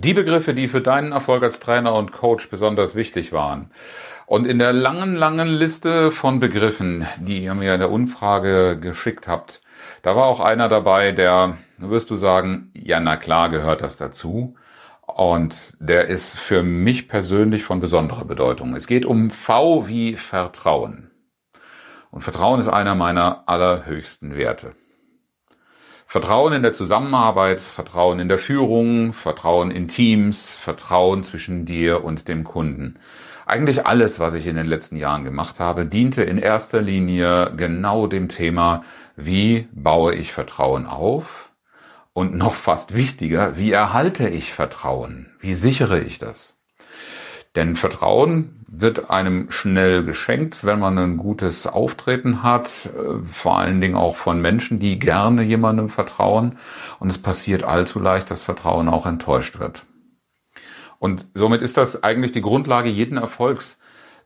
Die Begriffe, die für deinen Erfolg als Trainer und Coach besonders wichtig waren. Und in der langen, langen Liste von Begriffen, die ihr mir in der Umfrage geschickt habt, da war auch einer dabei, der, wirst du sagen, ja, na klar gehört das dazu. Und der ist für mich persönlich von besonderer Bedeutung. Es geht um V wie Vertrauen. Und Vertrauen ist einer meiner allerhöchsten Werte. Vertrauen in der Zusammenarbeit, Vertrauen in der Führung, Vertrauen in Teams, Vertrauen zwischen dir und dem Kunden. Eigentlich alles, was ich in den letzten Jahren gemacht habe, diente in erster Linie genau dem Thema, wie baue ich Vertrauen auf? Und noch fast wichtiger, wie erhalte ich Vertrauen? Wie sichere ich das? Denn Vertrauen wird einem schnell geschenkt, wenn man ein gutes Auftreten hat, äh, vor allen Dingen auch von Menschen, die gerne jemandem vertrauen. Und es passiert allzu leicht, dass Vertrauen auch enttäuscht wird. Und somit ist das eigentlich die Grundlage jeden Erfolgs,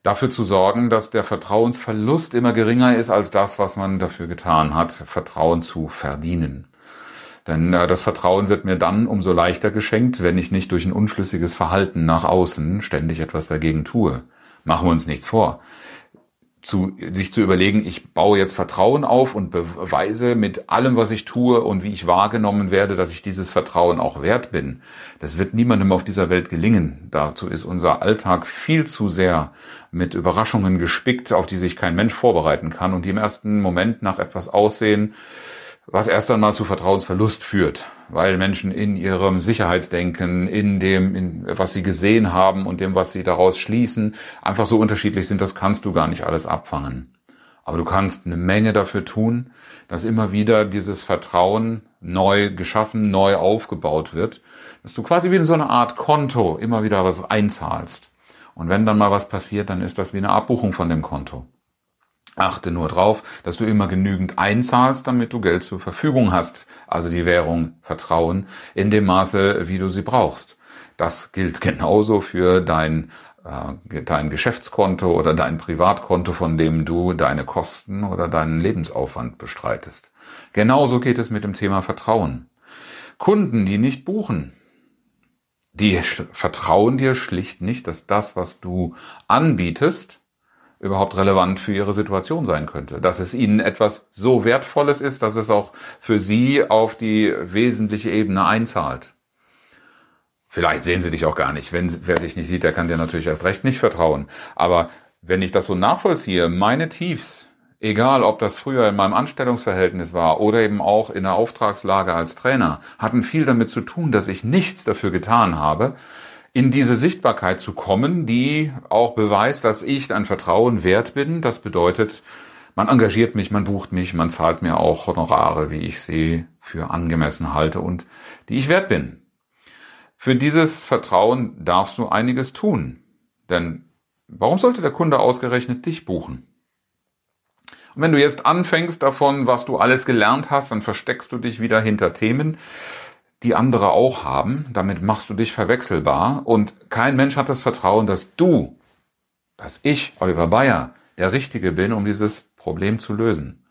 dafür zu sorgen, dass der Vertrauensverlust immer geringer ist als das, was man dafür getan hat, Vertrauen zu verdienen. Denn äh, das Vertrauen wird mir dann umso leichter geschenkt, wenn ich nicht durch ein unschlüssiges Verhalten nach außen ständig etwas dagegen tue. Machen wir uns nichts vor. Zu, sich zu überlegen, ich baue jetzt Vertrauen auf und beweise mit allem, was ich tue und wie ich wahrgenommen werde, dass ich dieses Vertrauen auch wert bin. Das wird niemandem auf dieser Welt gelingen. Dazu ist unser Alltag viel zu sehr mit Überraschungen gespickt, auf die sich kein Mensch vorbereiten kann und die im ersten Moment nach etwas aussehen, was erst einmal zu Vertrauensverlust führt, weil Menschen in ihrem Sicherheitsdenken, in dem, in, was sie gesehen haben und dem, was sie daraus schließen, einfach so unterschiedlich sind, das kannst du gar nicht alles abfangen. Aber du kannst eine Menge dafür tun, dass immer wieder dieses Vertrauen neu geschaffen, neu aufgebaut wird, dass du quasi wie in so eine Art Konto immer wieder was einzahlst. Und wenn dann mal was passiert, dann ist das wie eine Abbuchung von dem Konto. Achte nur drauf, dass du immer genügend einzahlst, damit du Geld zur Verfügung hast, also die Währung Vertrauen, in dem Maße, wie du sie brauchst. Das gilt genauso für dein, äh, dein Geschäftskonto oder dein Privatkonto, von dem du deine Kosten oder deinen Lebensaufwand bestreitest. Genauso geht es mit dem Thema Vertrauen. Kunden, die nicht buchen, die vertrauen dir schlicht nicht, dass das, was du anbietest, überhaupt relevant für ihre Situation sein könnte. Dass es ihnen etwas so Wertvolles ist, dass es auch für sie auf die wesentliche Ebene einzahlt. Vielleicht sehen sie dich auch gar nicht. Wenn wer dich nicht sieht, der kann dir natürlich erst recht nicht vertrauen. Aber wenn ich das so nachvollziehe, meine Tiefs, egal ob das früher in meinem Anstellungsverhältnis war oder eben auch in der Auftragslage als Trainer, hatten viel damit zu tun, dass ich nichts dafür getan habe, in diese Sichtbarkeit zu kommen, die auch beweist, dass ich ein Vertrauen wert bin. Das bedeutet, man engagiert mich, man bucht mich, man zahlt mir auch Honorare, wie ich sie für angemessen halte und die ich wert bin. Für dieses Vertrauen darfst du einiges tun. Denn warum sollte der Kunde ausgerechnet dich buchen? Und wenn du jetzt anfängst davon, was du alles gelernt hast, dann versteckst du dich wieder hinter Themen, die andere auch haben. Damit machst du dich verwechselbar und kein Mensch hat das Vertrauen, dass du, dass ich, Oliver Bayer, der Richtige bin, um dieses Problem zu lösen.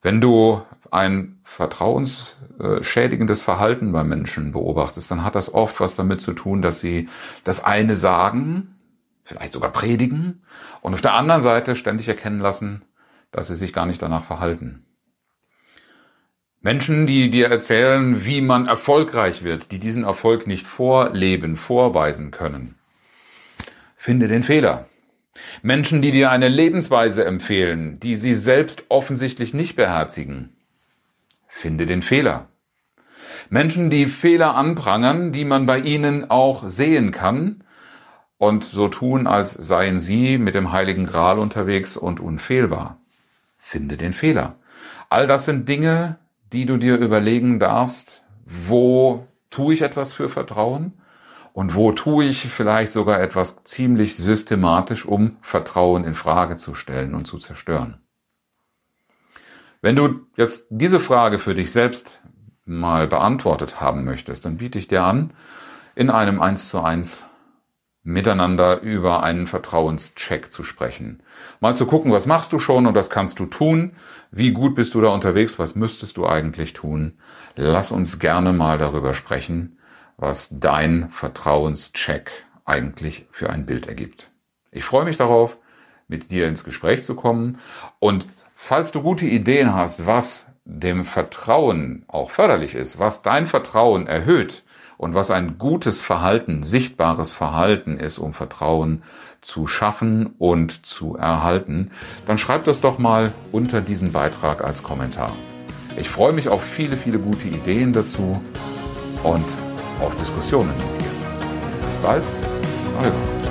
Wenn du ein vertrauensschädigendes Verhalten bei Menschen beobachtest, dann hat das oft was damit zu tun, dass sie das eine sagen, vielleicht sogar predigen, und auf der anderen Seite ständig erkennen lassen, dass sie sich gar nicht danach verhalten. Menschen, die dir erzählen, wie man erfolgreich wird, die diesen Erfolg nicht vorleben, vorweisen können. Finde den Fehler. Menschen, die dir eine Lebensweise empfehlen, die sie selbst offensichtlich nicht beherzigen. Finde den Fehler. Menschen, die Fehler anprangern, die man bei ihnen auch sehen kann und so tun, als seien sie mit dem Heiligen Gral unterwegs und unfehlbar. Finde den Fehler. All das sind Dinge, die du dir überlegen darfst, wo tue ich etwas für Vertrauen Und wo tue ich vielleicht sogar etwas ziemlich systematisch, um Vertrauen in Frage zu stellen und zu zerstören? Wenn du jetzt diese Frage für dich selbst mal beantwortet haben möchtest, dann biete ich dir an, in einem 1 zu 1 miteinander über einen Vertrauenscheck zu sprechen. Mal zu gucken, was machst du schon und was kannst du tun? Wie gut bist du da unterwegs? Was müsstest du eigentlich tun? Lass uns gerne mal darüber sprechen, was dein Vertrauenscheck eigentlich für ein Bild ergibt. Ich freue mich darauf, mit dir ins Gespräch zu kommen und falls du gute Ideen hast, was dem Vertrauen auch förderlich ist, was dein Vertrauen erhöht und was ein gutes Verhalten, sichtbares Verhalten ist, um Vertrauen zu schaffen und zu erhalten, dann schreib das doch mal unter diesen Beitrag als Kommentar. Ich freue mich auf viele, viele gute Ideen dazu und auf Diskussionen mit dir. Bis bald, Oliver.